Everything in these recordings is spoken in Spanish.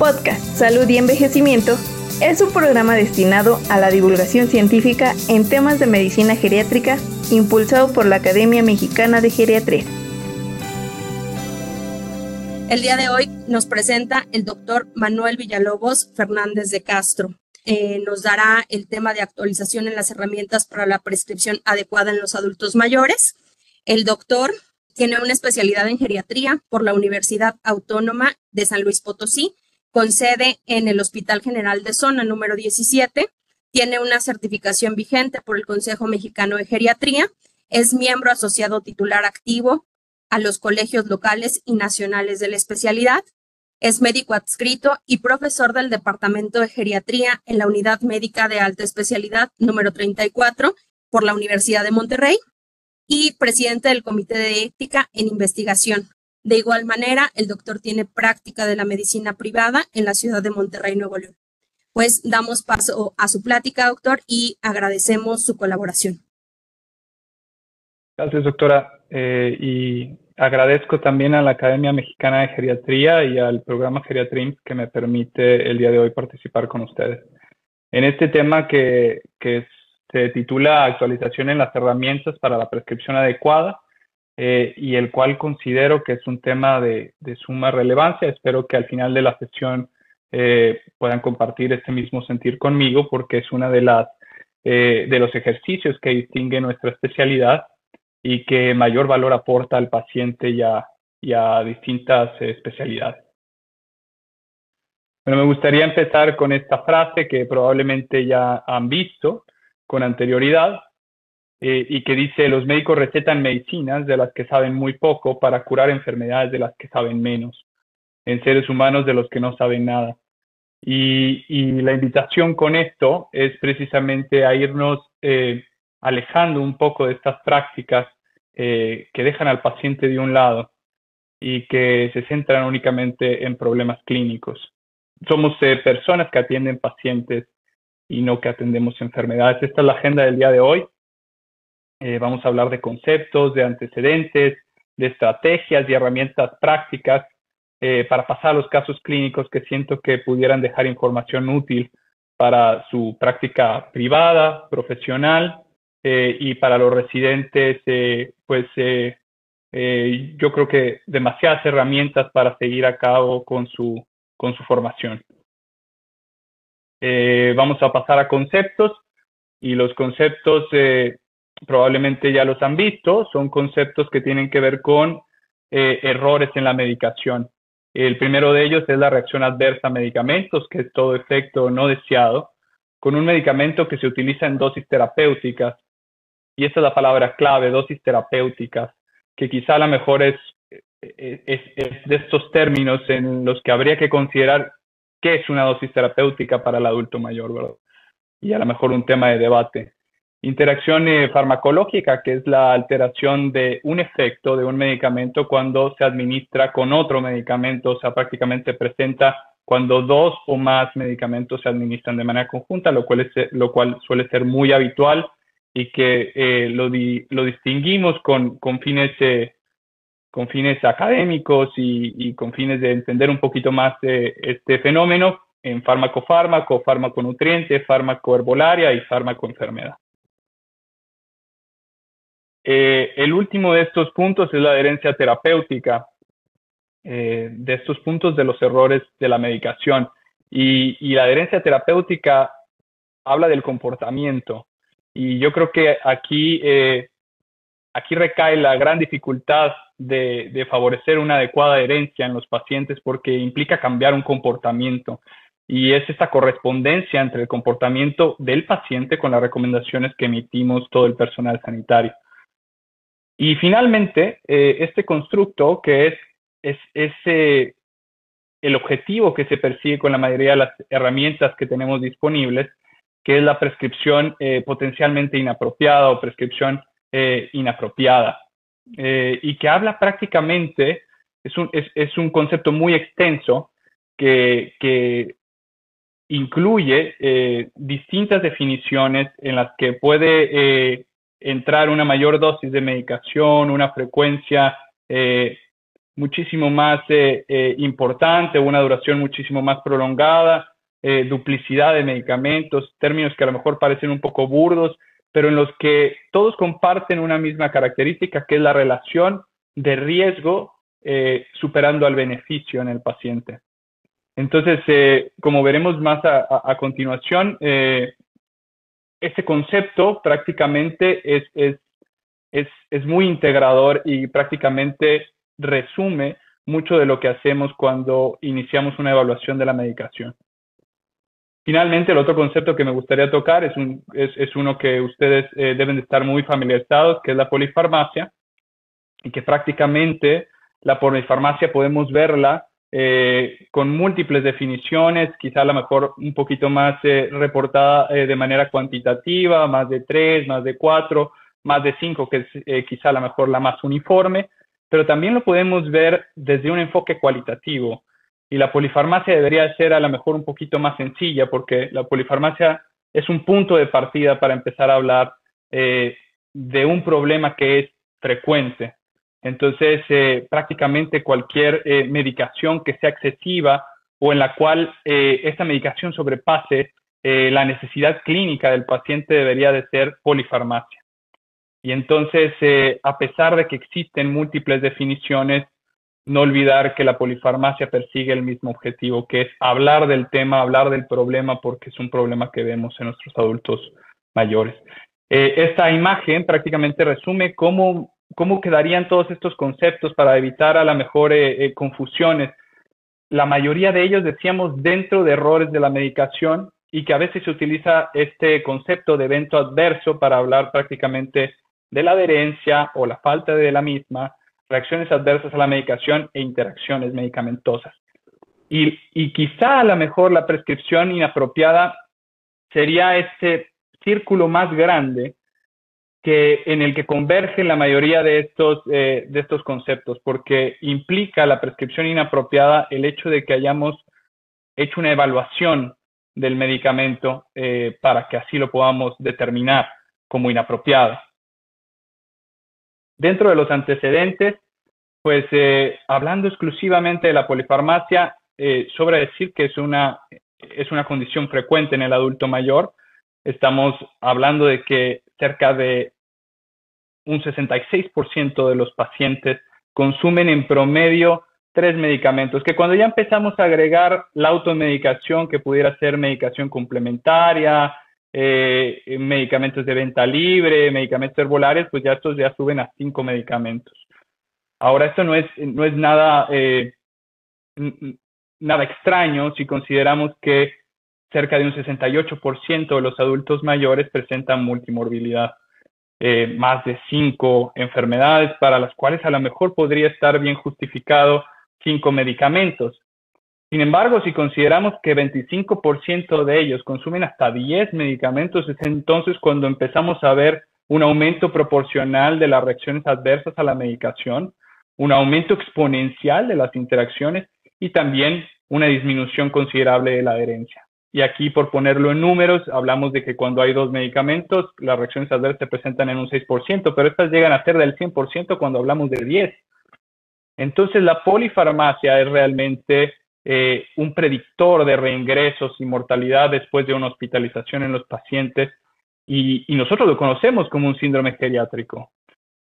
Podcast Salud y Envejecimiento es un programa destinado a la divulgación científica en temas de medicina geriátrica impulsado por la Academia Mexicana de Geriatría. El día de hoy nos presenta el doctor Manuel Villalobos Fernández de Castro. Eh, nos dará el tema de actualización en las herramientas para la prescripción adecuada en los adultos mayores. El doctor tiene una especialidad en geriatría por la Universidad Autónoma de San Luis Potosí, con sede en el Hospital General de Zona número 17. Tiene una certificación vigente por el Consejo Mexicano de Geriatría. Es miembro asociado titular activo a los colegios locales y nacionales de la especialidad. Es médico adscrito y profesor del Departamento de Geriatría en la Unidad Médica de Alta Especialidad número 34 por la Universidad de Monterrey y presidente del Comité de Ética en Investigación. De igual manera, el doctor tiene práctica de la medicina privada en la ciudad de Monterrey, Nuevo León. Pues damos paso a su plática, doctor, y agradecemos su colaboración. Gracias, doctora. Eh, y agradezco también a la Academia Mexicana de Geriatría y al programa Geriatrims que me permite el día de hoy participar con ustedes. En este tema que, que se titula Actualización en las herramientas para la prescripción adecuada eh, y el cual considero que es un tema de, de, suma relevancia. Espero que al final de la sesión eh, puedan compartir este mismo sentir conmigo porque es una de las eh, de los ejercicios que distingue nuestra especialidad y que mayor valor aporta al paciente y a, y a distintas especialidades. Bueno, me gustaría empezar con esta frase que probablemente ya han visto, con anterioridad eh, y que dice, los médicos recetan medicinas de las que saben muy poco para curar enfermedades de las que saben menos, en seres humanos de los que no saben nada. Y, la invitación con esto es precisamente a irnos eh, alejando un poco de estas prácticas eh, que dejan al paciente de un lado y que se centran únicamente en problemas clínicos. Somos personas que atienden pacientes y no que atendemos enfermedades. Esta es la agenda del día de hoy. Eh, vamos a hablar de conceptos, de antecedentes, de estrategias y herramientas prácticas eh, para pasar a los casos clínicos que siento que pudieran dejar información útil para su práctica privada, profesional eh, y para los residentes, pues yo creo que demasiadas herramientas para seguir a cabo con su, con su formación. Eh, vamos a pasar a conceptos y los conceptos eh, probablemente ya los han visto, son conceptos que tienen que ver con eh, errores en la medicación. El primero de ellos es la reacción adversa a medicamentos, que es todo efecto no deseado, con un medicamento que se utiliza en dosis terapéuticas. Y esa es la palabra clave, dosis terapéuticas, que quizá a lo mejor es, es, es de estos términos en los que habría que considerar qué es una dosis terapéutica para el adulto mayor, ¿verdad? Y a lo mejor un tema de debate. Interacción eh, farmacológica, que es la alteración de un efecto de un medicamento cuando se administra con otro medicamento, o sea, prácticamente presenta cuando dos o más medicamentos se administran de manera conjunta, lo cual, cual suele ser muy habitual y que eh, lo, distinguimos con, fines eh, fines académicos y, con fines de entender un poquito más este fenómeno en fármaco-fármaco, fármaco-nutriente, fármaco-herbolaria y fármaco-enfermedad. Eh, el último de estos puntos es la adherencia terapéutica, eh, de estos puntos de los errores de la medicación. Y, la adherencia terapéutica habla del comportamiento. Y yo creo que aquí, eh, aquí recae la gran dificultad de, favorecer una adecuada adherencia en los pacientes porque implica cambiar un comportamiento y es esa correspondencia entre el comportamiento del paciente con las recomendaciones que emitimos todo el personal sanitario. Y finalmente, eh, este constructo, que es, es, el objetivo que se persigue con la mayoría de las herramientas que tenemos disponibles, que es la prescripción eh, potencialmente inapropiada o prescripción eh, inapropiada. Y que habla prácticamente, es un, es, es un concepto muy extenso que, que incluye distintas definiciones en las que puede entrar una mayor dosis de medicación, una frecuencia muchísimo más eh, eh, importante, una duración muchísimo más prolongada, eh, duplicidad de medicamentos, términos que a lo mejor parecen un poco burdos, pero en los que todos comparten una misma característica, que es la relación de riesgo superando al beneficio en el paciente. Entonces, como veremos más a, continuación, ese concepto prácticamente es, es, es, es muy integrador y prácticamente resume mucho de lo que hacemos cuando iniciamos una evaluación de la medicación. Finalmente, el otro concepto que me gustaría tocar es, un, es, uno que ustedes eh, deben de estar muy familiarizados, que es la polifarmacia, y que prácticamente la polifarmacia podemos verla eh, con múltiples definiciones, quizá a lo mejor un poquito más eh, reportada de manera cuantitativa, más de tres, más de cuatro, más de cinco, que es quizá a lo mejor la más uniforme, pero también lo podemos ver desde un enfoque cualitativo. Y la polifarmacia debería ser a lo mejor un poquito más sencilla, porque la polifarmacia es un punto de partida para empezar a hablar eh, de un problema que es frecuente. Entonces, eh, prácticamente cualquier eh, medicación que sea excesiva o en la cual esta medicación sobrepase la necesidad clínica del paciente debería de ser polifarmacia. Y entonces, eh, a pesar de que existen múltiples definiciones, no olvidar que la polifarmacia persigue el mismo objetivo, que es hablar del tema, hablar del problema, porque es un problema que vemos en nuestros adultos mayores. Eh, esta imagen prácticamente resume cómo, cómo quedarían todos estos conceptos para evitar a la mejor eh, confusiones. La mayoría de ellos, decíamos, dentro de errores de la medicación y que a veces se utiliza este concepto de evento adverso para hablar prácticamente de la adherencia o la falta de la misma, reacciones adversas a la medicación e interacciones medicamentosas. Y, y quizá a lo mejor la prescripción inapropiada sería este círculo más grande que, en el que convergen la mayoría de estos, eh, de estos conceptos, porque implica la prescripción inapropiada el hecho de que hayamos hecho una evaluación del medicamento eh, para que así lo podamos determinar como inapropiado. Dentro de los antecedentes, pues eh, hablando exclusivamente de la polifarmacia, eh, sobra decir que es una, es una condición frecuente en el adulto mayor. Estamos hablando de que cerca de un 66% de los pacientes consumen en promedio tres medicamentos, que cuando ya empezamos a agregar la automedicación, que pudiera ser medicación complementaria, eh, medicamentos de venta libre, medicamentos herbolares, pues ya estos ya suben a cinco medicamentos. Ahora, esto no es, no es nada, eh, nada extraño si consideramos que cerca de un 68% de los adultos mayores presentan multimorbilidad. Eh, más de cinco enfermedades para las cuales a lo mejor podría estar bien justificado cinco medicamentos. Sin embargo, si consideramos que 25% de ellos consumen hasta 10 medicamentos, es entonces cuando empezamos a ver un aumento proporcional de las reacciones adversas a la medicación, un aumento exponencial de las interacciones y también una disminución considerable de la adherencia. Y aquí, por ponerlo en números, hablamos de que cuando hay dos medicamentos, las reacciones adversas se presentan en un 6%, pero estas llegan a ser del 100% cuando hablamos de 10. Entonces, la polifarmacia es realmente eh, un predictor de reingresos y mortalidad después de una hospitalización en los pacientes y, nosotros lo conocemos como un síndrome geriátrico.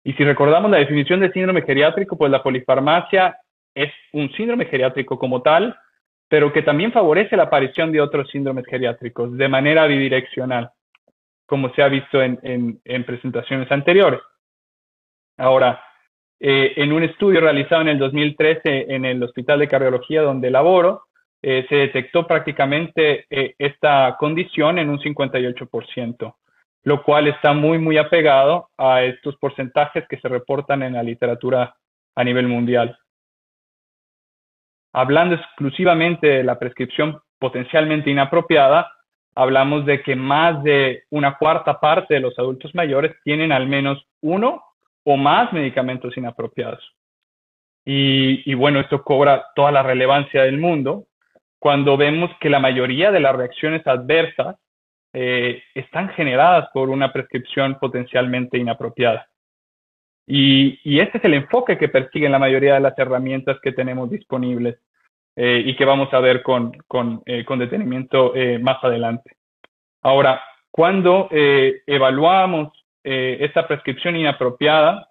Y si recordamos la definición de síndrome geriátrico, pues la polifarmacia es un síndrome geriátrico como tal, pero que también favorece la aparición de otros síndromes geriátricos de manera bidireccional, como se ha visto en presentaciones anteriores. Ahora, eh, en un estudio realizado en el 2013 en el Hospital de Cardiología donde laboro, eh, se detectó prácticamente eh, esta condición en un 58%, lo cual está muy, muy apegado a estos porcentajes que se reportan en la literatura a nivel mundial. Hablando exclusivamente de la prescripción potencialmente inapropiada, hablamos de que más de una cuarta parte de los adultos mayores tienen al menos uno o más medicamentos inapropiados. Y, bueno, esto cobra toda la relevancia del mundo cuando vemos que la mayoría de las reacciones adversas eh, están generadas por una prescripción potencialmente inapropiada. Y, este es el enfoque que persiguen la mayoría de las herramientas que tenemos disponibles eh, y que vamos a ver con, con, eh, con detenimiento eh, más adelante. Ahora, cuando evaluamos esta prescripción inapropiada,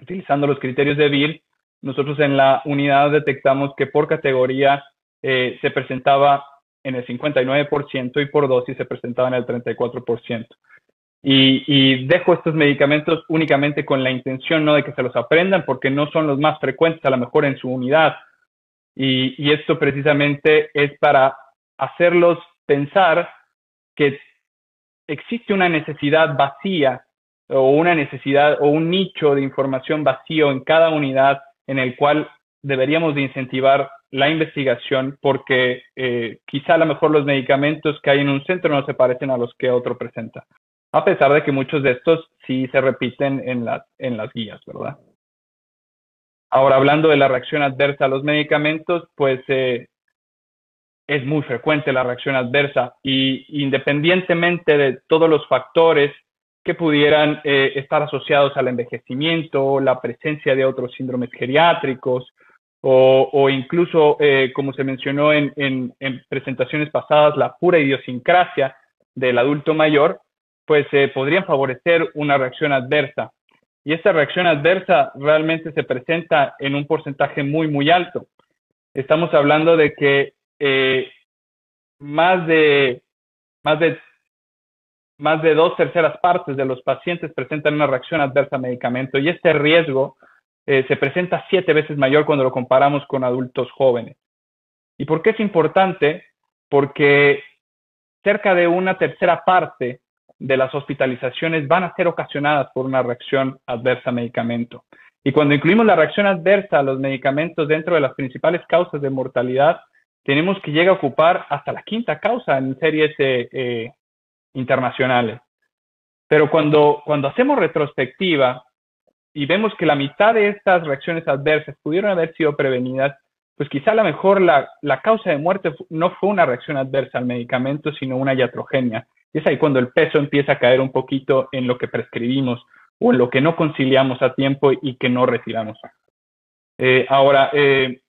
utilizando los criterios de BIR, nosotros en la unidad detectamos que por categoría se presentaba en el 59% y por dosis se presentaba en el 34%. Y, y, dejo estos medicamentos únicamente con la intención no de que se los aprendan porque no son los más frecuentes a lo mejor en su unidad. Y, esto precisamente es para hacerlos pensar que existe una necesidad vacía o una necesidad o un nicho de información vacío en cada unidad en el cual deberíamos de incentivar la investigación porque eh, quizá a lo mejor los medicamentos que hay en un centro no se parecen a los que otro presenta a pesar de que muchos de estos sí se repiten en, en las guías, ¿verdad? Ahora, hablando de la reacción adversa a los medicamentos, pues eh, es muy frecuente la reacción adversa y independientemente de todos los factores que pudieran eh, estar asociados al envejecimiento, la presencia de otros síndromes geriátricos o, incluso, eh, como se mencionó en, en presentaciones pasadas, la pura idiosincrasia del adulto mayor, pues eh, podrían favorecer una reacción adversa. Y esta reacción adversa realmente se presenta en un porcentaje muy, muy alto. Estamos hablando de que eh, más, de, más, de, más de dos terceras partes de los pacientes presentan una reacción adversa a medicamento y este riesgo eh, se presenta siete veces mayor cuando lo comparamos con adultos jóvenes. ¿Y por qué es importante? Porque cerca de una tercera parte de las hospitalizaciones van a ser ocasionadas por una reacción adversa a medicamento. Y cuando incluimos la reacción adversa a los medicamentos dentro de las principales causas de mortalidad, tenemos que llegar a ocupar hasta la quinta causa en series eh, eh, internacionales. Pero cuando, cuando hacemos retrospectiva y vemos que la mitad de estas reacciones adversas pudieron haber sido prevenidas, pues quizá a lo mejor la, la causa de muerte no fue una reacción adversa al medicamento, sino una iatrogenia. Y es ahí cuando el peso empieza a caer un poquito en lo que prescribimos o en lo que no conciliamos a tiempo y que no retiramos. Eh, ahora, eh,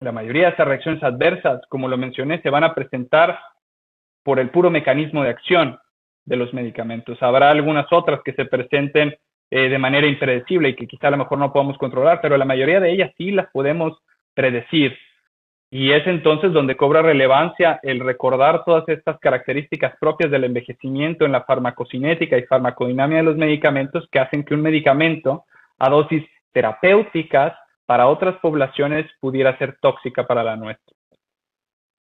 la mayoría de estas reacciones adversas, como lo mencioné, se van a presentar por el puro mecanismo de acción de los medicamentos. Habrá algunas otras que se presenten eh, de manera impredecible y que quizá a lo mejor no podamos controlar, pero la mayoría de ellas sí las podemos predecir. Y es entonces donde cobra relevancia el recordar todas estas características propias del envejecimiento en la farmacocinética y farmacodinámica de los medicamentos que hacen que un medicamento a dosis terapéuticas para otras poblaciones pudiera ser tóxica para la nuestra.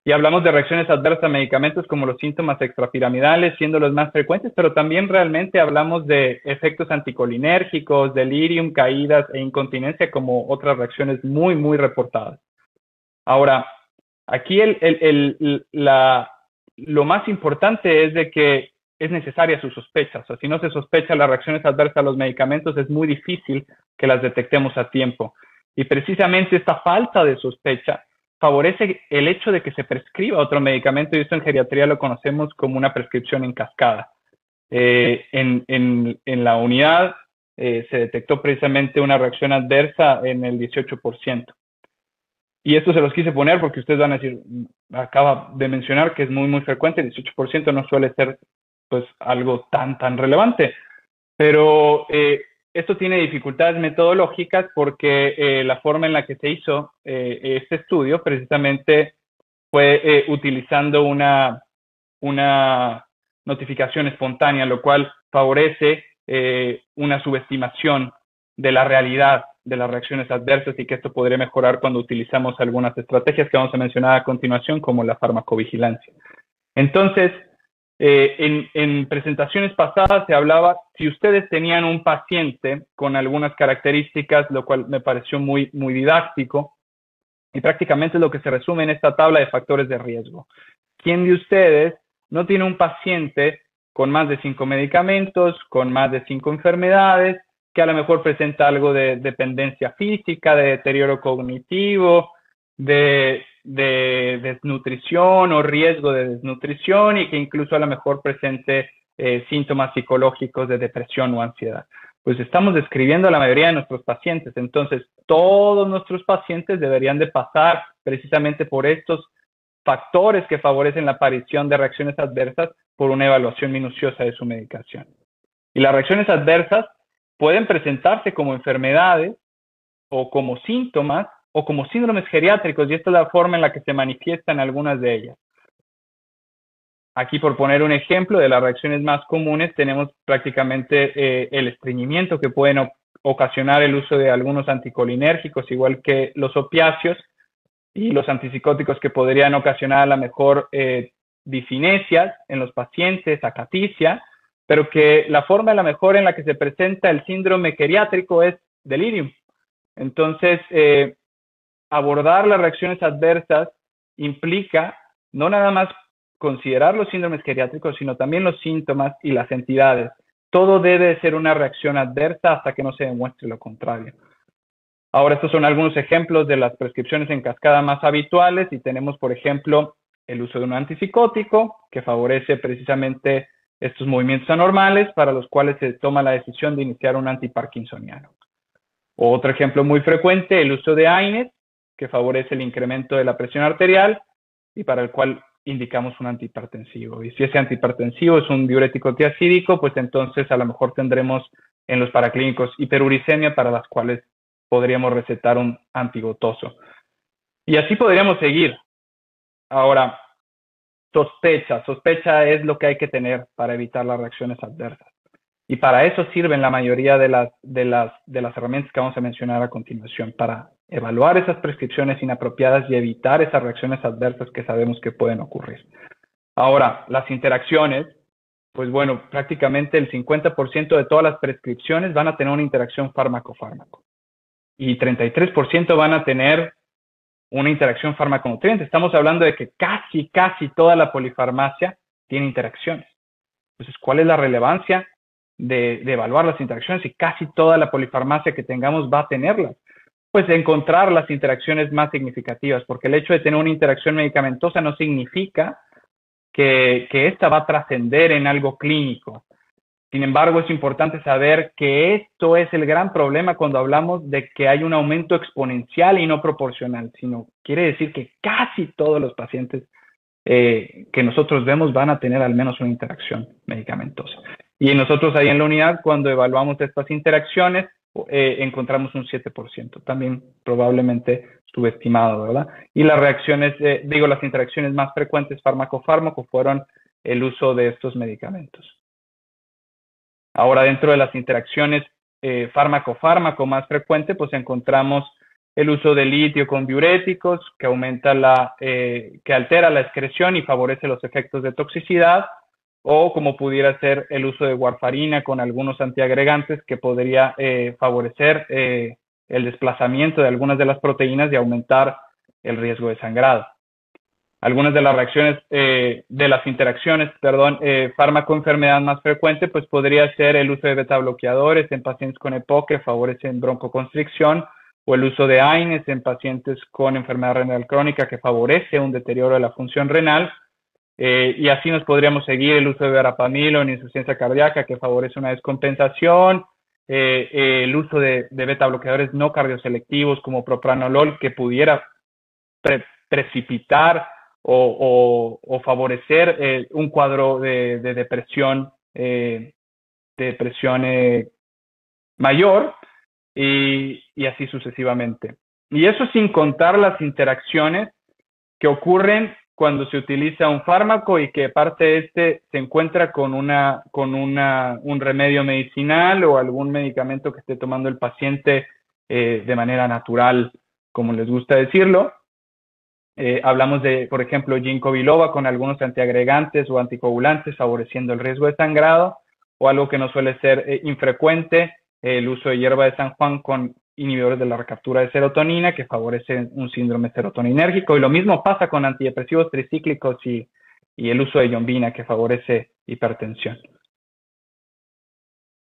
Y hablamos de reacciones adversas a medicamentos como los síntomas extrapiramidales, siendo los más frecuentes, pero también realmente hablamos de efectos anticolinérgicos, delirium, caídas e incontinencia como otras reacciones muy, muy reportadas. Ahora, aquí lo más importante es de que es necesaria su sospecha. O sea, si no se sospecha las reacciones adversas a los medicamentos, es muy difícil que las detectemos a tiempo. Y precisamente esta falta de sospecha favorece el hecho de que se prescriba otro medicamento, y esto en geriatría lo conocemos como una prescripción en cascada. Eh, en, la unidad eh, se detectó precisamente una reacción adversa en el 18%. Y esto se los quise poner porque ustedes van a decir, acaba de mencionar que es muy, muy frecuente, el 18% no suele ser pues algo tan, tan relevante. Pero eh, esto tiene dificultades metodológicas porque eh, la forma en la que se hizo eh, este estudio precisamente fue utilizando una, una notificación espontánea, lo cual favorece una subestimación de la realidad de las reacciones adversas y que esto podría mejorar cuando utilizamos algunas estrategias que vamos a mencionar a continuación, como la farmacovigilancia. Entonces, eh, en, presentaciones pasadas se hablaba, si ustedes tenían un paciente con algunas características, lo cual me pareció muy, muy didáctico, y prácticamente es lo que se resume en esta tabla de factores de riesgo. ¿Quién de ustedes no tiene un paciente con más de cinco medicamentos, con más de cinco enfermedades, que a lo mejor presenta algo de dependencia física, de deterioro cognitivo, de, desnutrición o riesgo de desnutrición y que incluso a lo mejor presente eh, síntomas psicológicos de depresión o ansiedad. pues estamos describiendo a la mayoría de nuestros pacientes. Entonces, todos nuestros pacientes deberían de pasar precisamente por estos factores que favorecen la aparición de reacciones adversas por una evaluación minuciosa de su medicación. Y las reacciones adversas pueden presentarse como enfermedades o como síntomas o como síndromes geriátricos, y esta es la forma en la que se manifiestan algunas de ellas. Aquí, por poner un ejemplo de las reacciones más comunes, tenemos prácticamente eh, el estreñimiento que pueden ocasionar el uso de algunos anticolinérgicos, igual que los opiáceos y los antipsicóticos que podrían ocasionar la mejor eh, en los pacientes, acaticia, pero que la forma a la mejor en la que se presenta el síndrome geriátrico es delirium. Entonces, eh, abordar las reacciones adversas implica no nada más considerar los síndromes geriátricos, sino también los síntomas y las entidades. Todo debe ser una reacción adversa hasta que no se demuestre lo contrario. Ahora, estos son algunos ejemplos de las prescripciones en cascada más habituales y tenemos, por ejemplo, el uso de un antipsicótico que favorece precisamente estos movimientos anormales para los cuales se toma la decisión de iniciar un antiparkinsoniano. Otro ejemplo muy frecuente, el uso de AINES, que favorece el incremento de la presión arterial y para el cual indicamos un antihipertensivo. Y si ese antihipertensivo es un diurético tiacídico, pues entonces a lo mejor tendremos en los paraclínicos hiperuricemia para las cuales podríamos recetar un antigotoso. Y así podríamos seguir. Ahora, sospecha. Sospecha es lo que hay que tener para evitar las reacciones adversas. Y para eso sirven la mayoría de las, de las, de las herramientas que vamos a mencionar a continuación, para evaluar esas prescripciones inapropiadas y evitar esas reacciones adversas que sabemos que pueden ocurrir. Ahora, las interacciones, pues bueno, prácticamente el 50% de todas las prescripciones van a tener una interacción fármaco-fármaco y 33% van a tener una interacción fármaco-nutriente. Estamos hablando de que casi, casi toda la polifarmacia tiene interacciones. Entonces, ¿cuál es la relevancia de, evaluar las interacciones y casi toda la polifarmacia que tengamos va a tenerlas? pues encontrar las interacciones más significativas, porque el hecho de tener una interacción medicamentosa no significa que esta va a trascender en algo clínico. Sin embargo, es importante saber que esto es el gran problema cuando hablamos de que hay un aumento exponencial y no proporcional, sino quiere decir que casi todos los pacientes eh, que nosotros vemos van a tener al menos una interacción medicamentosa. Y nosotros ahí en la unidad, cuando evaluamos estas interacciones, eh, encontramos un 7%, también probablemente subestimado, ¿verdad? Y las reacciones, eh, digo, las interacciones más frecuentes fármaco-fármaco fueron el uso de estos medicamentos. Ahora, dentro de las interacciones eh, fármaco-fármaco más frecuente, pues encontramos el uso de litio con diuréticos, que aumenta la, que altera la excreción y favorece los efectos de toxicidad, o como pudiera ser el uso de warfarina con algunos antiagregantes que podría eh, favorecer eh, el desplazamiento de algunas de las proteínas y aumentar el riesgo de sangrado. Algunas de las reacciones, eh, de las interacciones, perdón, fármaco-enfermedad más frecuente, pues podría ser el uso de beta bloqueadores en pacientes con EPOC que favorecen broncoconstricción, o el uso de AINES en pacientes con enfermedad renal crónica que favorece un deterioro de la función renal, eh, y así nos podríamos seguir el uso de verapamilo en insuficiencia cardíaca que favorece una descompensación, eh, eh, el uso de, beta bloqueadores no cardioselectivos como propranolol que pudiera precipitar o, favorecer un cuadro de, depresión, de depresión mayor y, y así sucesivamente. Y eso sin contar las interacciones que ocurren cuando se utiliza un fármaco y que parte de este se encuentra con, una, con una, un remedio medicinal o algún medicamento que esté tomando el paciente eh, de manera natural, como les gusta decirlo. Eh, hablamos de, por ejemplo, ginkgo biloba con algunos antiagregantes o anticoagulantes favoreciendo el riesgo de sangrado, o algo que no suele ser eh, infrecuente, el uso de hierba de San Juan con inhibidores de la recaptura de serotonina que favorecen un síndrome serotoninérgico. Y lo mismo pasa con antidepresivos tricíclicos y, el uso de yombina que favorece hipertensión.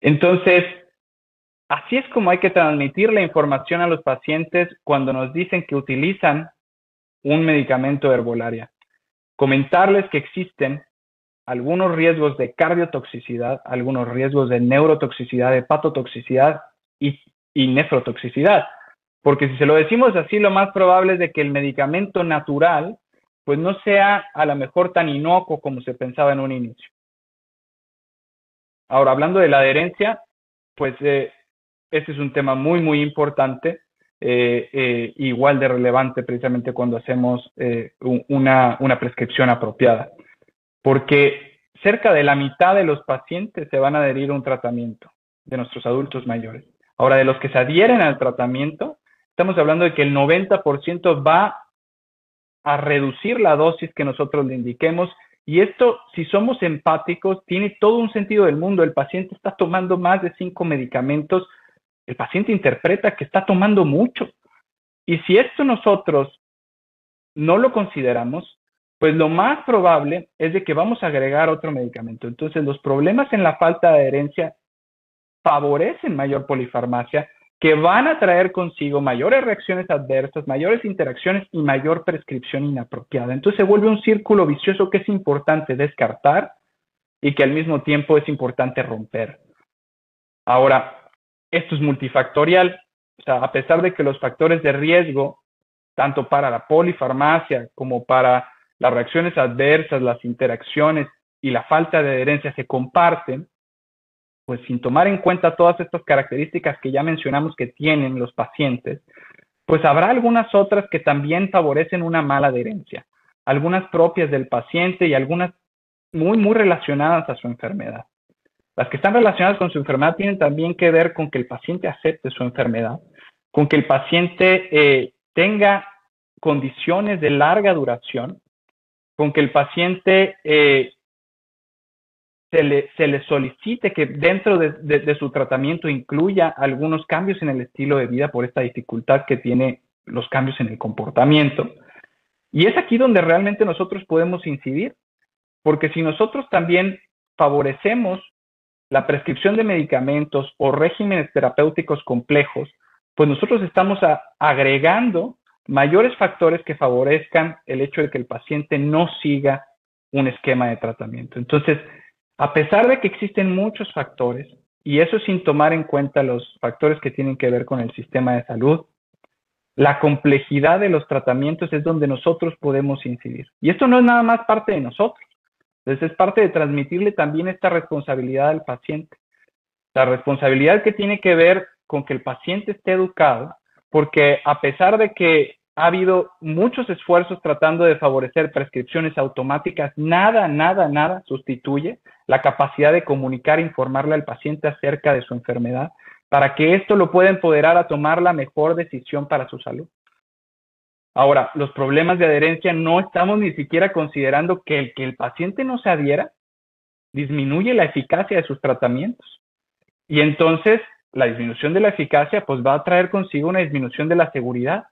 Entonces, así es como hay que transmitir la información a los pacientes cuando nos dicen que utilizan un medicamento herbolaria. Comentarles que existen algunos riesgos de cardiotoxicidad, algunos riesgos de neurotoxicidad, hepatotoxicidad y, y nefrotoxicidad. Porque si se lo decimos así, lo más probable es de que el medicamento natural pues no sea a lo mejor tan inocuo como se pensaba en un inicio. Ahora, hablando de la adherencia, pues eh, este es un tema muy, muy importante, eh, eh, igual de relevante precisamente cuando hacemos una, una prescripción apropiada, porque cerca de la mitad de los pacientes se van a adherir a un tratamiento de nuestros adultos mayores. Ahora, de los que se adhieren al tratamiento, estamos hablando de que el 90% va a reducir la dosis que nosotros le indiquemos. Y esto, si somos empáticos, tiene todo un sentido del mundo. El paciente está tomando más de cinco medicamentos. El paciente interpreta que está tomando mucho. Y si esto nosotros no lo consideramos, pues lo más probable es de que vamos a agregar otro medicamento. Entonces, los problemas en la falta de adherencia favorecen mayor polifarmacia que van a traer consigo mayores reacciones adversas, mayores interacciones y mayor prescripción inapropiada. Entonces se vuelve un círculo vicioso que es importante descartar y que al mismo tiempo es importante romper. Ahora, esto es multifactorial, o sea, a pesar de que los factores de riesgo, tanto para la polifarmacia como para las reacciones adversas, las interacciones y la falta de adherencia se comparten, pues sin tomar en cuenta todas estas características que ya mencionamos que tienen los pacientes, pues habrá algunas otras que también favorecen una mala adherencia, algunas propias del paciente y algunas muy, muy relacionadas a su enfermedad. Las que están relacionadas con su enfermedad tienen también que ver con que el paciente acepte su enfermedad, con que el paciente eh, tenga condiciones de larga duración, con que el paciente eh, se le, se le solicite que dentro de, su tratamiento incluya algunos cambios en el estilo de vida por esta dificultad que tiene los cambios en el comportamiento. Y es aquí donde realmente nosotros podemos incidir, porque si nosotros también favorecemos la prescripción de medicamentos o regímenes terapéuticos complejos, pues nosotros estamos agregando mayores factores que favorezcan el hecho de que el paciente no siga un esquema de tratamiento. Entonces, a pesar de que existen muchos factores, y eso sin tomar en cuenta los factores que tienen que ver con el sistema de salud, la complejidad de los tratamientos es donde nosotros podemos incidir. Y esto no es nada más parte de nosotros, entonces es parte de transmitirle también esta responsabilidad al paciente. La responsabilidad que tiene que ver con que el paciente esté educado, porque a pesar de que ha habido muchos esfuerzos tratando de favorecer prescripciones automáticas. Nada, nada, nada sustituye la capacidad de comunicar e informarle al paciente acerca de su enfermedad para que esto lo pueda empoderar a tomar la mejor decisión para su salud. Ahora, los problemas de adherencia no estamos ni siquiera considerando que el que el paciente no se adhiera disminuye la eficacia de sus tratamientos. Y entonces, la disminución de la eficacia pues va a traer consigo una disminución de la seguridad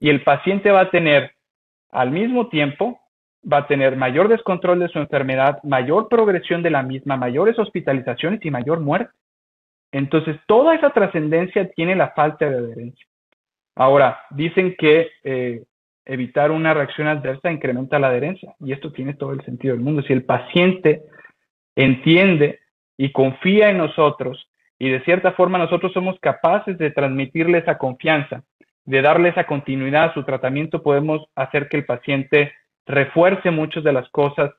y el paciente va a tener al mismo tiempo, va a tener mayor descontrol de su enfermedad, mayor progresión de la misma, mayores hospitalizaciones y mayor muerte. Entonces, toda esa trascendencia tiene la falta de adherencia. Ahora, dicen que eh, evitar una reacción adversa incrementa la adherencia y esto tiene todo el sentido del mundo. Si el paciente entiende y confía en nosotros y de cierta forma nosotros somos capaces de transmitirle esa confianza de darle esa continuidad a su tratamiento, podemos hacer que el paciente refuerce muchas de las cosas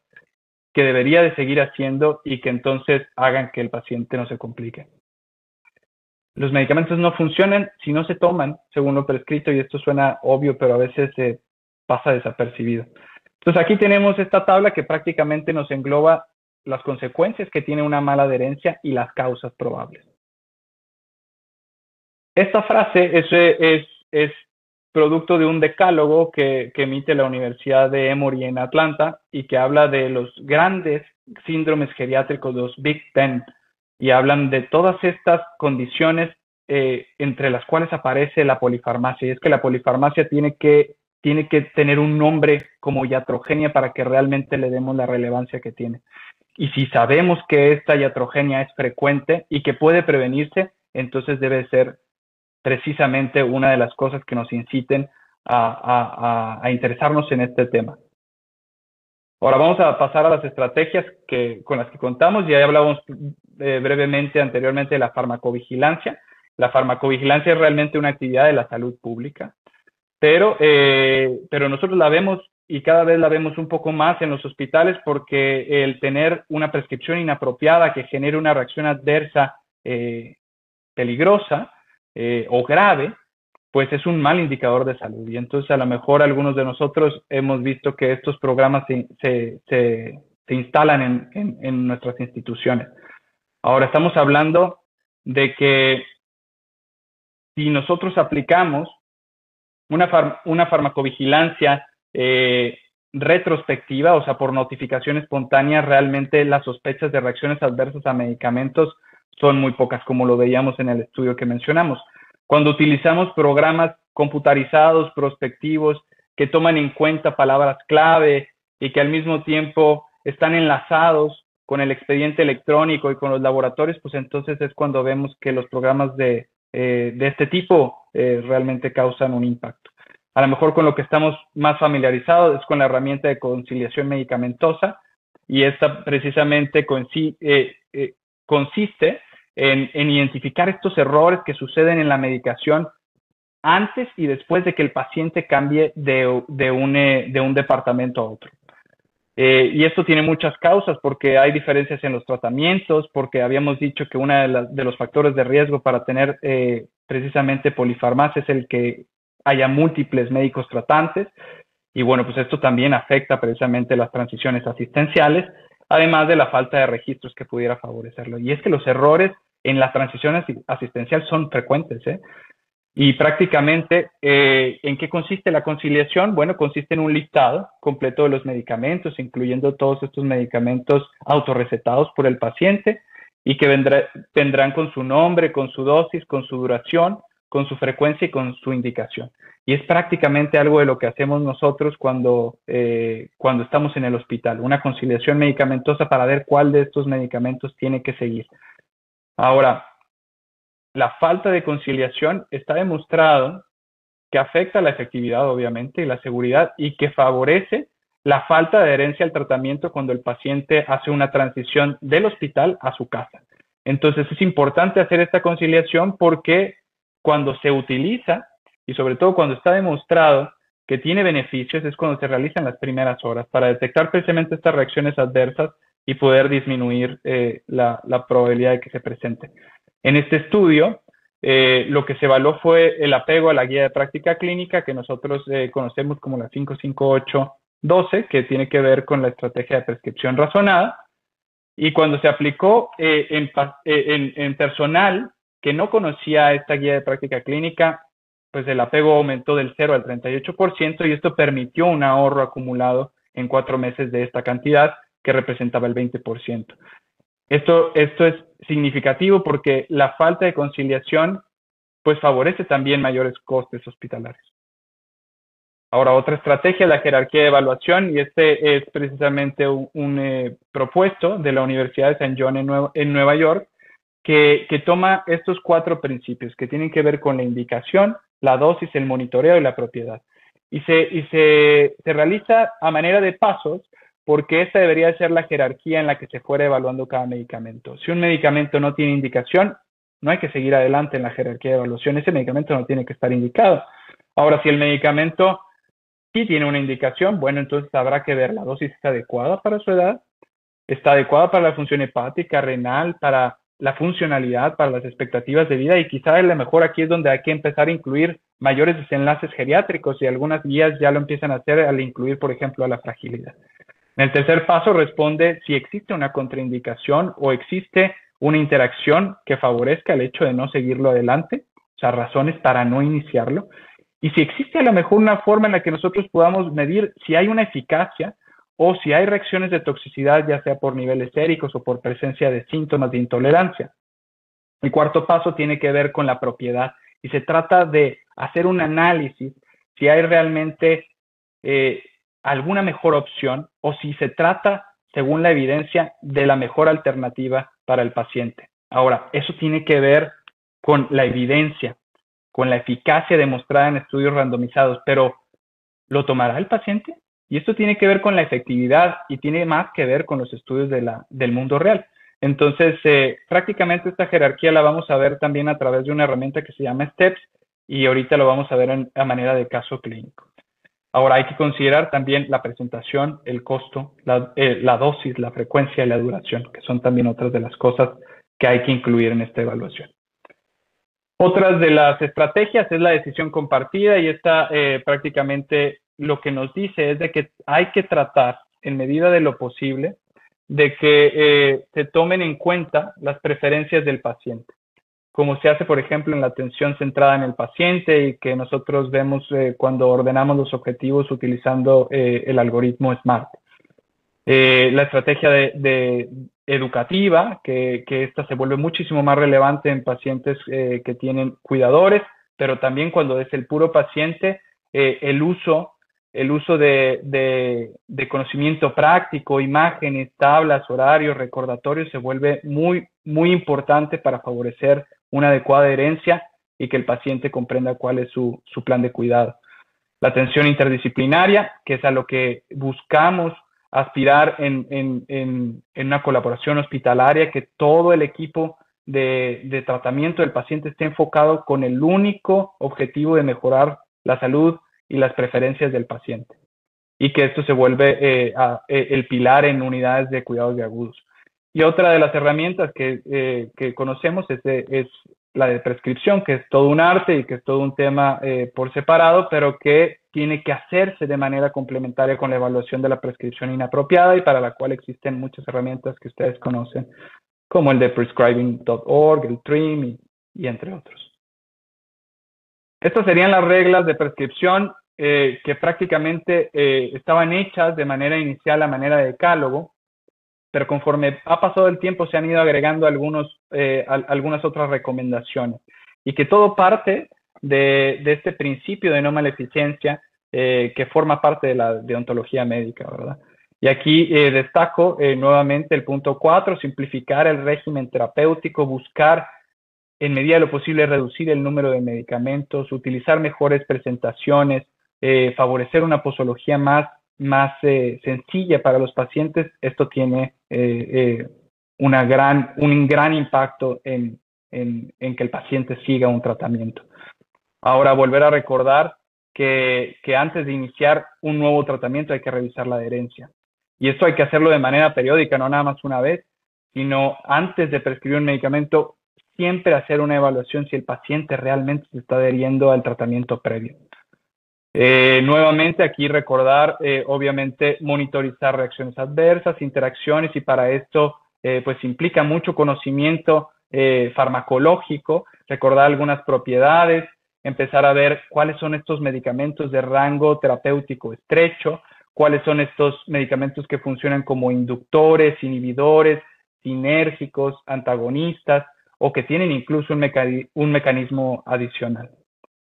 que debería de seguir haciendo y que entonces hagan que el paciente no se complique. Los medicamentos no funcionan si no se toman según lo prescrito y esto suena obvio, pero a veces pasa desapercibido. Entonces aquí tenemos esta tabla que prácticamente nos engloba las consecuencias que tiene una mala adherencia y las causas probables. Esta frase es, producto de un decálogo que, emite la Universidad de Emory en Atlanta y que habla de los grandes síndromes geriátricos, los Big Ten, y hablan de todas estas condiciones eh, entre las cuales aparece la polifarmacia. Y es que la polifarmacia tiene que, tiene que tener un nombre como iatrogenia para que realmente le demos la relevancia que tiene. Y si sabemos que esta iatrogenia es frecuente y que puede prevenirse, entonces debe ser precisamente una de las cosas que nos inciten a, interesarnos en este tema. Ahora vamos a pasar a las estrategias que, con las que contamos. Ya hablábamos eh, brevemente anteriormente de la farmacovigilancia. La farmacovigilancia es realmente una actividad de la salud pública, pero, eh, pero nosotros la vemos y cada vez la vemos un poco más en los hospitales porque el tener una prescripción inapropiada que genere una reacción adversa eh, peligrosa o grave, pues es un mal indicador de salud. Y entonces a lo mejor algunos de nosotros hemos visto que estos programas se, se, instalan en, en, nuestras instituciones. Ahora estamos hablando de que si nosotros aplicamos una, una farmacovigilancia eh, retrospectiva, o sea, por notificación espontánea, realmente las sospechas de reacciones adversas a medicamentos son muy pocas, como lo veíamos en el estudio que mencionamos. Cuando utilizamos programas computarizados, prospectivos, que toman en cuenta palabras clave y que al mismo tiempo están enlazados con el expediente electrónico y con los laboratorios, pues entonces es cuando vemos que los programas de, eh, de este tipo eh, realmente causan un impacto. A lo mejor con lo que estamos más familiarizados es con la herramienta de conciliación medicamentosa y esta precisamente eh, consiste en, identificar estos errores que suceden en la medicación antes y después de que el paciente cambie de, de, un, eh, de un, departamento a otro. Eh, y esto tiene muchas causas porque hay diferencias en los tratamientos, porque habíamos dicho que uno de, de, los factores de riesgo para tener eh, precisamente polifarmacia es el que haya múltiples médicos tratantes. Y bueno, pues esto también afecta precisamente las transiciones asistenciales, además de la falta de registros que pudiera favorecerlo. Y es que los errores en la transición asistencial son frecuentes. ¿eh? Y prácticamente, eh, ¿en qué consiste la conciliación? Bueno, consiste en un listado completo de los medicamentos, incluyendo todos estos medicamentos autorrecetados por el paciente y que vendrá, tendrán con su nombre, con su dosis, con su duración, con su frecuencia y con su indicación. Y es prácticamente algo de lo que hacemos nosotros cuando, eh, cuando estamos en el hospital, una conciliación medicamentosa para ver cuál de estos medicamentos tiene que seguir. Ahora, la falta de conciliación está demostrado que afecta la efectividad, obviamente, y la seguridad y que favorece la falta de adherencia al tratamiento cuando el paciente hace una transición del hospital a su casa. Entonces es importante hacer esta conciliación porque cuando se utiliza y sobre todo cuando está demostrado que tiene beneficios es cuando se realizan las primeras horas para detectar precisamente estas reacciones adversas y poder disminuir eh, la, probabilidad de que se presente. En este estudio, eh, lo que se evaluó fue el apego a la guía de práctica clínica que nosotros eh, conocemos como la 55812, que tiene que ver con la estrategia de prescripción razonada. Y cuando se aplicó en, en, personal que no conocía esta guía de práctica clínica, pues el apego aumentó del 0 al 38% y esto permitió un ahorro acumulado en cuatro meses de esta cantidad que representaba el 20%. Esto, esto es significativo porque la falta de conciliación pues favorece también mayores costes hospitalarios. Ahora, otra estrategia es la jerarquía de evaluación y este es precisamente un, eh, propuesto de la Universidad de San John en, en Nueva York que, que, toma estos cuatro principios que tienen que ver con la indicación, la dosis, el monitoreo y la propiedad. Y se, y se, se realiza a manera de pasos porque esa debería ser la jerarquía en la que se fuera evaluando cada medicamento. Si un medicamento no tiene indicación, no hay que seguir adelante en la jerarquía de evaluación, ese medicamento no tiene que estar indicado. Ahora, si el medicamento sí tiene una indicación, bueno, entonces habrá que ver la dosis está adecuada para su edad, está adecuada para la función hepática, renal, para la funcionalidad, para las expectativas de vida y quizá a lo mejor aquí es donde hay que empezar a incluir mayores desenlaces geriátricos y algunas guías ya lo empiezan a hacer al incluir, por ejemplo, a la fragilidad. En el tercer paso responde si existe una contraindicación o existe una interacción que favorezca el hecho de no seguirlo adelante, o sea, razones para no iniciarlo. Y si existe a lo mejor una forma en la que nosotros podamos medir si hay una eficacia o si hay reacciones de toxicidad, ya sea por niveles séricos o por presencia de síntomas de intolerancia. El cuarto paso tiene que ver con la propiedad y se trata de hacer un análisis si hay realmente eh, alguna mejor opción o si se trata, según la evidencia, de la mejor alternativa para el paciente. Ahora, eso tiene que ver con la evidencia, con la eficacia demostrada en estudios randomizados, pero ¿lo tomará el paciente? Y esto tiene que ver con la efectividad y tiene más que ver con los estudios del mundo real. Entonces, eh, prácticamente esta jerarquía la vamos a ver también a través de una herramienta que se llama STEPS y ahorita lo vamos a ver a manera de caso clínico. Ahora hay que considerar también la presentación, el costo, la, eh, la dosis, la frecuencia y la duración, que son también otras de las cosas que hay que incluir en esta evaluación. Otras de las estrategias es la decisión compartida y esta eh, prácticamente lo que nos dice es de que hay que tratar en medida de lo posible de que eh, se tomen en cuenta las preferencias del paciente, como se hace, por ejemplo, en la atención centrada en el paciente y que nosotros vemos eh, cuando ordenamos los objetivos utilizando el algoritmo SMART. la estrategia de, educativa, que, esta se vuelve muchísimo más relevante en pacientes eh, que tienen cuidadores, pero también cuando es el puro paciente, eh, el uso, el uso de, de, de, conocimiento práctico, imágenes, tablas, horarios, recordatorios, se vuelve muy, muy importante para favorecer una adecuada herencia y que el paciente comprenda cuál es su, su plan de cuidado. La atención interdisciplinaria, que es a lo que buscamos aspirar en, en, en, una colaboración hospitalaria, que todo el equipo de, de, tratamiento del paciente esté enfocado con el único objetivo de mejorar la salud y las preferencias del paciente. Y que esto se vuelve eh, eh, el pilar en unidades de cuidados de agudos. Y otra de las herramientas que, eh, que conocemos es, es, la de prescripción, que es todo un arte y que es todo un tema eh, por separado, pero que tiene que hacerse de manera complementaria con la evaluación de la prescripción inapropiada y para la cual existen muchas herramientas que ustedes conocen, como el de prescribing.org, el TRIM y, entre otros. Estas serían las reglas de prescripción eh, que prácticamente estaban hechas de manera inicial a manera de decálogo, pero conforme ha pasado el tiempo se han ido agregando algunos, eh, algunas otras recomendaciones y que todo parte de, de este principio de no maleficencia eh, que forma parte de la deontología médica, ¿verdad? Y aquí eh, destaco eh, nuevamente el punto 4, simplificar el régimen terapéutico, buscar en medida de lo posible reducir el número de medicamentos, utilizar mejores presentaciones, eh, favorecer una posología más más eh, sencilla para los pacientes, esto tiene una gran, un gran impacto en, en, en, que el paciente siga un tratamiento. Ahora, volver a recordar que, que antes de iniciar un nuevo tratamiento hay que revisar la adherencia. Y esto hay que hacerlo de manera periódica, no nada más una vez, sino antes de prescribir un medicamento, siempre hacer una evaluación si el paciente realmente se está adheriendo al tratamiento previo. Eh, nuevamente aquí recordar, eh, obviamente, monitorizar reacciones adversas, interacciones y para esto eh, pues implica mucho conocimiento eh, farmacológico, recordar algunas propiedades, empezar a ver cuáles son estos medicamentos de rango terapéutico estrecho, cuáles son estos medicamentos que funcionan como inductores, inhibidores, sinérgicos, antagonistas o que tienen incluso un, meca un mecanismo adicional.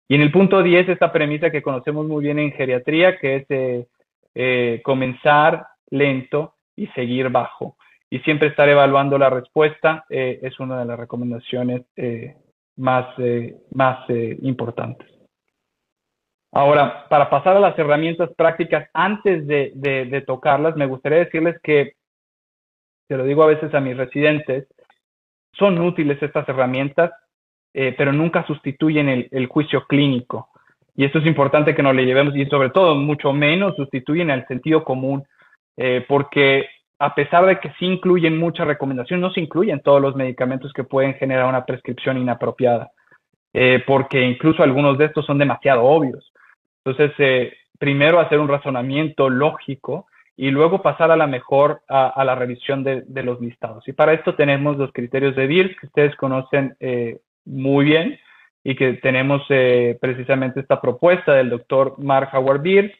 Y en el punto 10, esta premisa que conocemos muy bien en geriatría, que es eh, eh, comenzar lento y seguir bajo. Y siempre estar evaluando la respuesta eh, es una de las recomendaciones más, más importantes. Ahora, para pasar a las herramientas prácticas, antes de, de, de tocarlas, me gustaría decirles que, se lo digo a veces a mis residentes, son útiles estas herramientas eh, pero nunca sustituyen el, el, juicio clínico. Y esto es importante que nos le llevemos y sobre todo mucho menos sustituyen el sentido común, eh, porque a pesar de que sí incluyen muchas recomendaciones, no se incluyen todos los medicamentos que pueden generar una prescripción inapropiada, eh, porque incluso algunos de estos son demasiado obvios. Entonces, eh, primero hacer un razonamiento lógico y luego pasar a la mejor a, a la revisión de, de, los listados. Y para esto tenemos los criterios de DIRS que ustedes conocen eh, muy bien y que tenemos eh, precisamente esta propuesta del doctor Mark Howard Beers,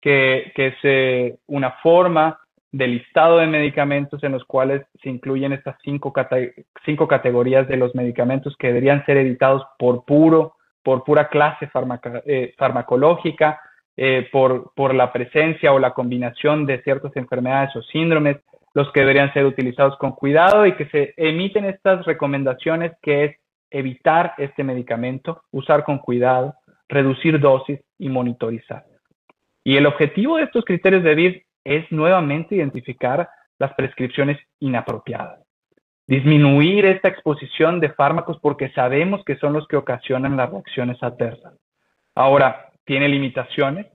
que, que es eh, una forma de listado de medicamentos en los cuales se incluyen estas cinco, cate cinco categorías de los medicamentos que deberían ser editados por puro, por pura clase farmaca eh, farmacológica, eh, por, por la presencia o la combinación de ciertas enfermedades o síndromes, los que deberían ser utilizados con cuidado y que se emiten estas recomendaciones que es evitar este medicamento, usar con cuidado, reducir dosis y monitorizar. Y el objetivo de estos criterios de BID es nuevamente identificar las prescripciones inapropiadas. Disminuir esta exposición de fármacos porque sabemos que son los que ocasionan las reacciones adversas. Ahora, tiene limitaciones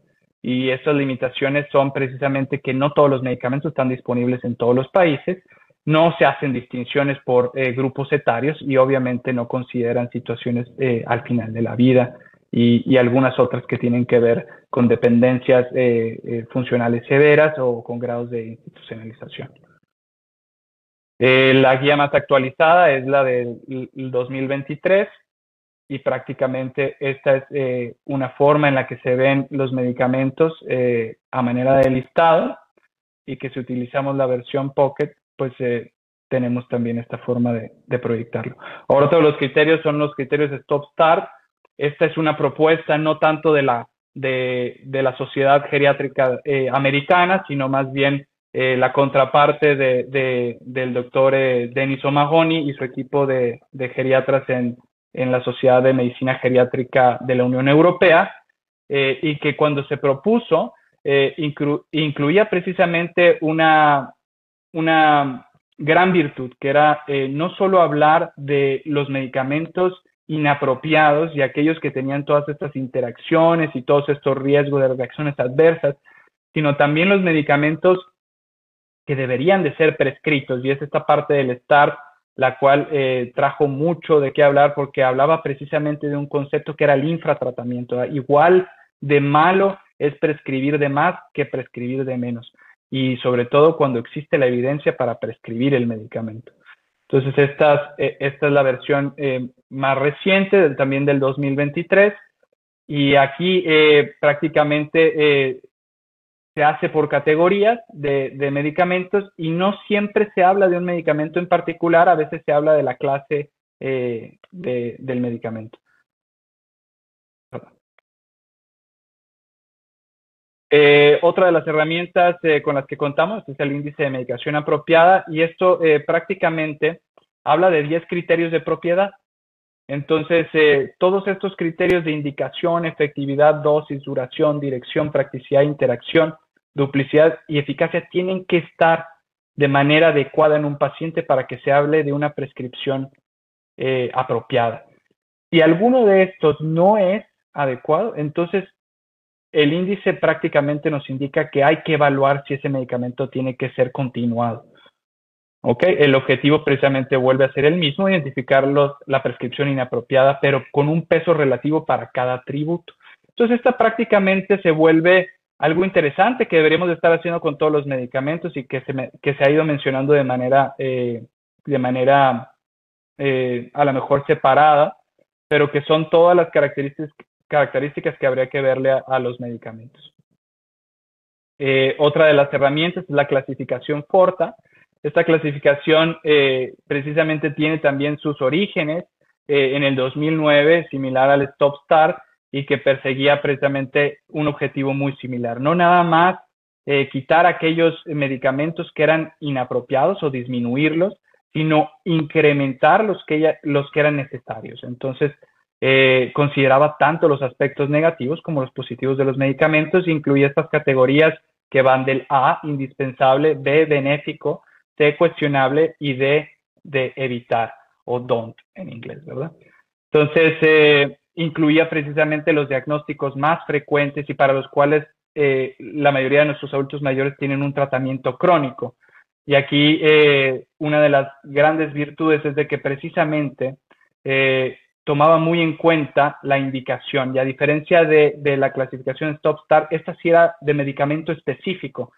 y estas limitaciones son precisamente que no todos los medicamentos están disponibles en todos los países, no se hacen distinciones por eh, grupos etarios y obviamente no consideran situaciones eh, al final de la vida y, algunas otras que tienen que ver con dependencias eh, funcionales severas o con grados de institucionalización. la guía más actualizada es la del 2023 y prácticamente esta es una forma en la que se ven los medicamentos a manera de listado y que si utilizamos la versión Pocket pues eh, tenemos también esta forma de, proyectarlo. Ahora todos los criterios son los criterios de Stop Start. Esta es una propuesta no tanto de la, de, la Sociedad Geriátrica eh, Americana, sino más bien eh, la contraparte de, del doctor Denis O'Mahony y su equipo de, geriatras en, en, la Sociedad de Medicina Geriátrica de la Unión Europea, y que cuando se propuso, incluía precisamente una, una gran virtud, que era eh, no solo hablar de los medicamentos inapropiados y aquellos que tenían todas estas interacciones y todos estos riesgos de reacciones adversas, sino también los medicamentos que deberían de ser prescritos. Y es esta parte del START la cual eh, trajo mucho de qué hablar porque hablaba precisamente de un concepto que era el infratratamiento. Igual de malo es prescribir de más que prescribir de menos y sobre todo cuando existe la evidencia para prescribir el medicamento. Entonces, esta, eh, esta es la versión eh, más reciente, también del 2023, y aquí eh, prácticamente se hace por categorías de, medicamentos y no siempre se habla de un medicamento en particular, a veces se habla de la clase del medicamento. Eh, otra de las herramientas eh, con las que contamos es el índice de medicación apropiada y esto eh, prácticamente habla de 10 criterios de propiedad. Entonces, todos estos criterios de indicación, efectividad, dosis, duración, dirección, practicidad, interacción, duplicidad y eficacia tienen que estar de manera adecuada en un paciente para que se hable de una prescripción apropiada. Si alguno de estos no es adecuado, entonces el índice prácticamente nos indica que hay que evaluar si ese medicamento tiene que ser continuado. ¿Ok? El objetivo precisamente vuelve a ser el mismo, identificar la prescripción inapropiada, pero con un peso relativo para cada atributo. Entonces, esta prácticamente se vuelve algo interesante que deberíamos de estar haciendo con todos los medicamentos y que se, que se ha ido mencionando de manera, eh, de manera eh, a lo mejor separada, pero que son todas las características, características que habría que verle a, los medicamentos. Eh, otra de las herramientas es la clasificación Forta. Esta clasificación eh, precisamente tiene también sus orígenes eh, en el 2009, similar al Stop Start, y que perseguía precisamente un objetivo muy similar. No nada más quitar aquellos medicamentos que eran inapropiados o disminuirlos, sino incrementar los que, los que eran necesarios. Entonces, eh, consideraba tanto los aspectos negativos como los positivos de los medicamentos, incluía estas categorías que van del A, indispensable, B, benéfico, C, cuestionable y D, de evitar o don't en inglés, ¿verdad? Entonces, eh, incluía precisamente los diagnósticos más frecuentes y para los cuales eh, la mayoría de nuestros adultos mayores tienen un tratamiento crónico. Y aquí una de las grandes virtudes es de que precisamente tomaba muy en cuenta la indicación y a diferencia de, la clasificación Stop Start, esta sí era de medicamento específico.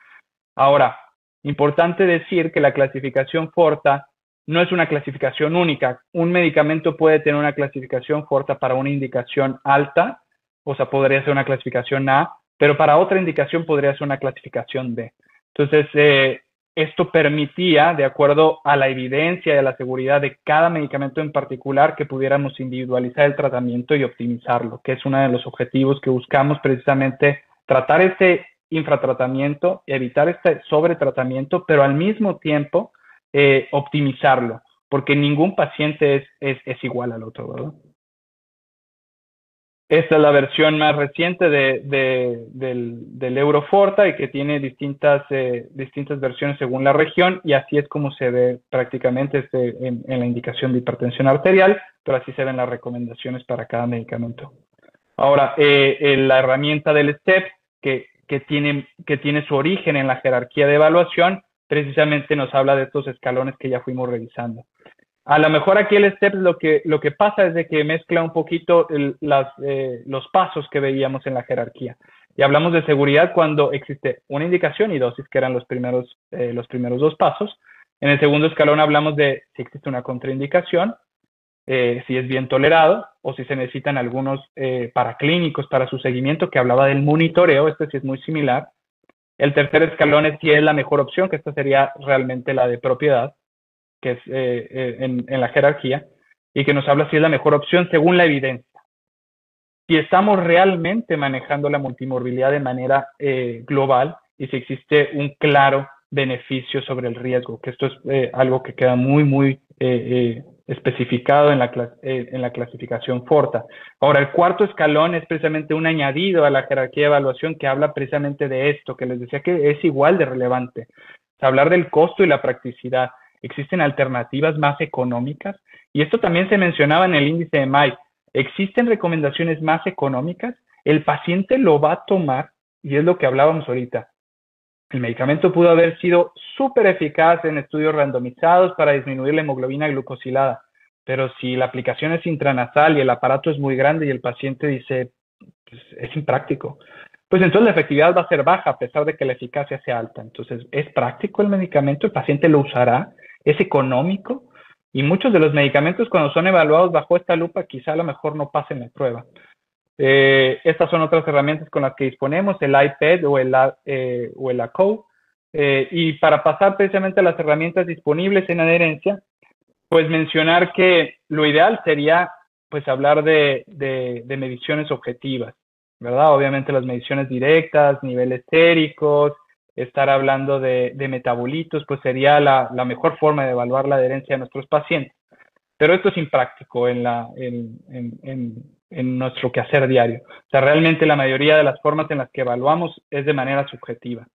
Ahora, importante decir que la clasificación Forta no es una clasificación única. Un medicamento puede tener una clasificación Forta para una indicación alta, o sea, podría ser una clasificación A, pero para otra indicación podría ser una clasificación B. Entonces, eh, esto permitía, de acuerdo a la evidencia y a la seguridad de cada medicamento en particular, que pudiéramos individualizar el tratamiento y optimizarlo, que es uno de los objetivos que buscamos precisamente tratar este infratratamiento, evitar este sobretratamiento, pero al mismo tiempo eh, optimizarlo, porque ningún paciente es, es, es igual al otro, ¿verdad? Esta es la versión más reciente de, del, Euroforta y que tiene distintas, eh, distintas versiones según la región y así es como se ve prácticamente este, en, la indicación de hipertensión arterial, pero así se ven las recomendaciones para cada medicamento. Ahora, eh, la herramienta del STEP, que, que, tiene, que tiene su origen en la jerarquía de evaluación, precisamente nos habla de estos escalones que ya fuimos revisando. A lo mejor aquí el STEP lo que, lo que pasa es de que mezcla un poquito las, eh, los pasos que veíamos en la jerarquía. Y hablamos de seguridad cuando existe una indicación y dosis, que eran los primeros, eh, los primeros dos pasos. En el segundo escalón hablamos de si existe una contraindicación, eh, si es bien tolerado o si se necesitan algunos paraclínicos para su seguimiento, que hablaba del monitoreo, este sí es muy similar. El tercer escalón es si es la mejor opción, que esta sería realmente la de propiedad que es eh, eh, en, la jerarquía, y que nos habla si es la mejor opción según la evidencia. Si estamos realmente manejando la multimorbilidad de manera eh, global y si existe un claro beneficio sobre el riesgo, que esto es algo que queda muy, muy especificado en la, en la clasificación FORTA. Ahora, el cuarto escalón es precisamente un añadido a la jerarquía de evaluación que habla precisamente de esto, que les decía que es igual de relevante. hablar del costo y la practicidad existen alternativas más económicas y esto también se mencionaba en el índice de MAI. Existen recomendaciones más económicas, el paciente lo va a tomar y es lo que hablábamos ahorita. El medicamento pudo haber sido súper eficaz en estudios randomizados para disminuir la hemoglobina glucosilada, pero si la aplicación es intranasal y el aparato es muy grande y el paciente dice, pues, es impráctico, pues entonces la efectividad va a ser baja a pesar de que la eficacia sea alta. Entonces, ¿es práctico el medicamento? ¿El paciente lo usará? Es económico y muchos de los medicamentos cuando son evaluados bajo esta lupa quizá a lo mejor no pasen la prueba. Eh, estas son otras herramientas con las que disponemos, el iPad o el, eh, o el ACO. Eh, y para pasar precisamente a las herramientas disponibles en adherencia, pues mencionar que lo ideal sería pues hablar de, de, de mediciones objetivas, ¿verdad? Obviamente las mediciones directas, niveles estéricos, estar hablando de, metabolitos, pues sería la, mejor forma de evaluar la adherencia de nuestros pacientes. Pero esto es impráctico en, en, nuestro quehacer diario. O sea, realmente la mayoría de las formas en las que evaluamos es de manera subjetiva.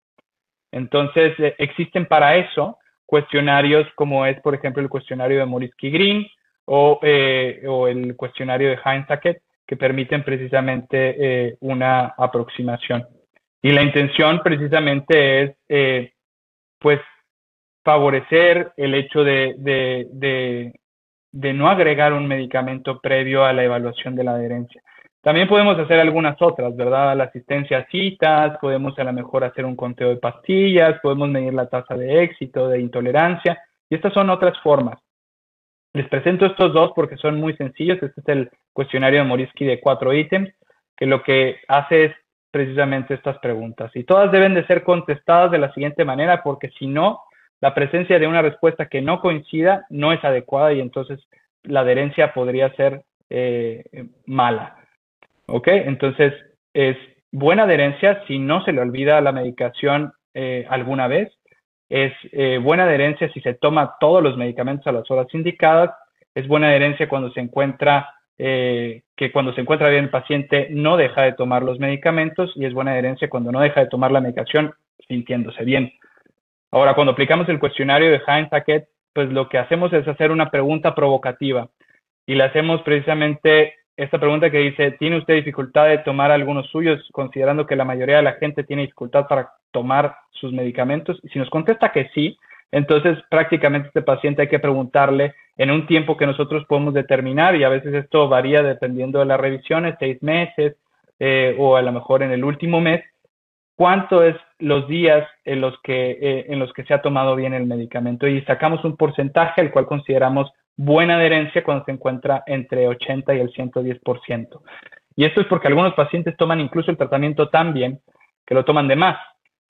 Entonces, eh, existen para eso cuestionarios como es, por ejemplo, el cuestionario de Morisky Green o, eh, o el cuestionario de Heinz que permiten precisamente eh, una aproximación. Y la intención precisamente es, eh, pues, favorecer el hecho de, de, de, no agregar un medicamento previo a la evaluación de la adherencia. También podemos hacer algunas otras, ¿verdad? La asistencia a citas, podemos a lo mejor hacer un conteo de pastillas, podemos medir la tasa de éxito, de intolerancia, y estas son otras formas. Les presento estos dos porque son muy sencillos. Este es el cuestionario de Morisky de cuatro ítems, que lo que hace es precisamente estas preguntas. Y todas deben de ser contestadas de la siguiente manera, porque si no, la presencia de una respuesta que no coincida no es adecuada y entonces la adherencia podría ser eh, mala. ¿Ok? Entonces, es buena adherencia si no se le olvida la medicación eh, alguna vez. Es eh, buena adherencia si se toma todos los medicamentos a las horas indicadas. Es buena adherencia cuando se encuentra eh, que cuando se encuentra bien el paciente no deja de tomar los medicamentos y es buena adherencia cuando no deja de tomar la medicación sintiéndose bien. Ahora, cuando aplicamos el cuestionario de Heinz-Hackett, pues lo que hacemos es hacer una pregunta provocativa y le hacemos precisamente esta pregunta que dice, ¿tiene usted dificultad de tomar algunos suyos considerando que la mayoría de la gente tiene dificultad para tomar sus medicamentos? Y si nos contesta que sí, entonces, prácticamente este paciente hay que preguntarle en un tiempo que nosotros podemos determinar y a veces esto varía dependiendo de las revisiones, seis meses eh, o a lo mejor en el último mes, cuánto es los días en los que eh, en los que se ha tomado bien el medicamento y sacamos un porcentaje al cual consideramos buena adherencia cuando se encuentra entre 80 y el 110%. Y esto es porque algunos pacientes toman incluso el tratamiento tan bien que lo toman de más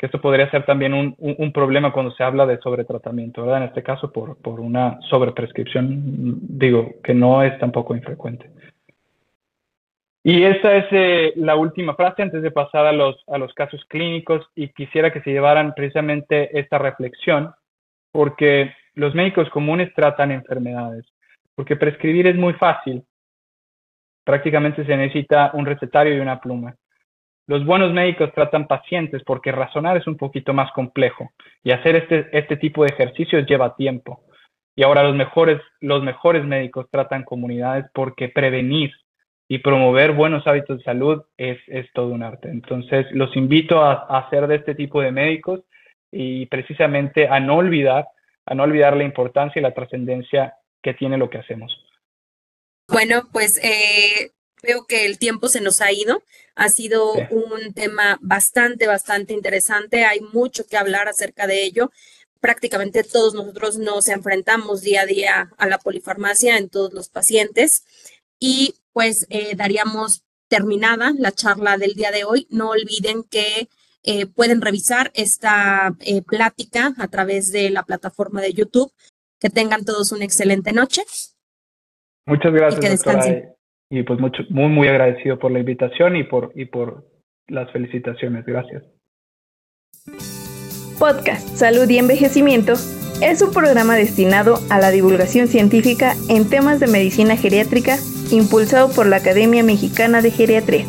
que esto podría ser también un, un, problema cuando se habla de sobretratamiento, ¿verdad? En este caso por, por una sobreprescripción, digo, que no es tampoco infrecuente. Y esta es eh, la última frase antes de pasar a los, a los casos clínicos y quisiera que se llevaran precisamente esta reflexión, porque los médicos comunes tratan enfermedades, porque prescribir es muy fácil, Prácticamente se necesita un recetario y una pluma. Los buenos médicos tratan pacientes porque razonar es un poquito más complejo y hacer este, este tipo de ejercicios lleva tiempo. Y ahora los mejores, los mejores médicos tratan comunidades porque prevenir y promover buenos hábitos de salud es, es todo un arte. Entonces, los invito a, a hacer de este tipo de médicos y precisamente a no olvidar, a no olvidar la importancia y la trascendencia que tiene lo que hacemos. Bueno, pues eh, veo que el tiempo se nos ha ido. Ha sido Sí. un tema bastante, bastante interesante. Hay mucho que hablar acerca de ello. Prácticamente todos nosotros nos enfrentamos día a día a la polifarmacia en todos los pacientes. Y pues eh, daríamos terminada la charla del día de hoy. No olviden que eh, pueden revisar esta eh, plática a través de la plataforma de YouTube. Que tengan todos una excelente noche. Muchas gracias, que doctora. descansen. Y pues mucho, muy, muy agradecido por la invitación y por, y por las felicitaciones. Gracias. Podcast Salud y Envejecimiento es un programa destinado a la divulgación científica en temas de medicina geriátrica impulsado por la Academia Mexicana de Geriatría.